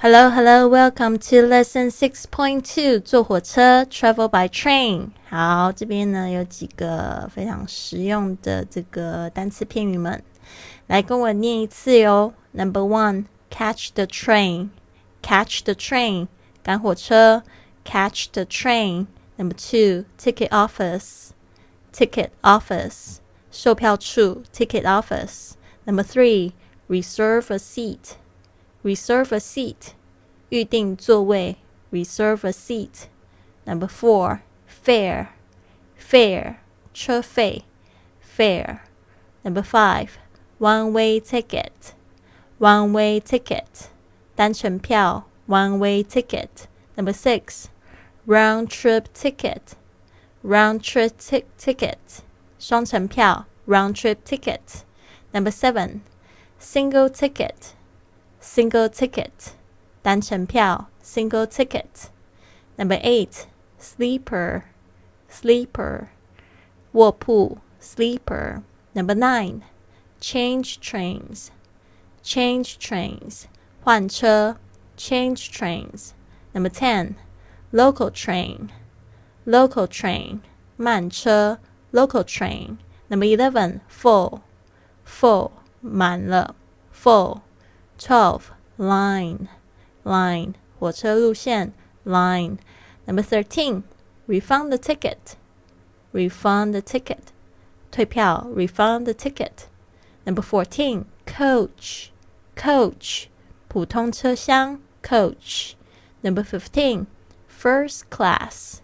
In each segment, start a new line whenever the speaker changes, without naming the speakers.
Hello, hello, welcome to lesson six point two. 坐火车 travel by train. 好，这边呢有几个非常实用的这个单词片语们，来跟我念一次哟。Number one, catch the train. Catch the train. 赶火车 catch the train. Number two, ticket office. Ticket office. 售票处 ticket office. Number three, reserve a seat reserve a seat, 预定座位 reserve a seat. Number four, fare, fare, 车费 fare. Number five, one way ticket, one way ticket, 单程票 one way ticket. Number six, round trip ticket, round trip t- ticket, 双程票 round trip ticket. Number seven, single ticket single ticket, 单程票 single ticket. Number eight, sleeper, sleeper, 卧铺 sleeper. Number nine, change trains, change trains, 换车 change trains. Number ten, local train, local train, 慢车 local train. Number eleven, full, full, 满了 full. Twelve line line 火车路线 line. Number thirteen refund the ticket refund the ticket 退票 refund the ticket. Number fourteen coach coach 普通车厢 coach. Number fifteen first class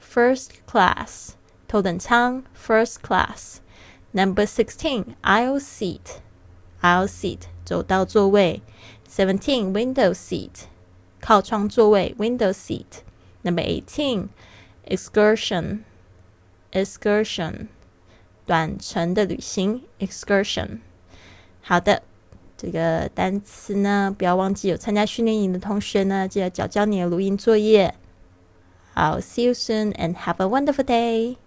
first class 头等舱 first class. Number sixteen aisle seat Aisle seat 走道座位；seventeen window seat 靠窗座位 window seat。Number eighteen excursion excursion 短程的旅行 excursion。好的，这个单词呢，不要忘记有参加训练营的同学呢，记得交交你的录音作业。好，see you soon and have a wonderful day.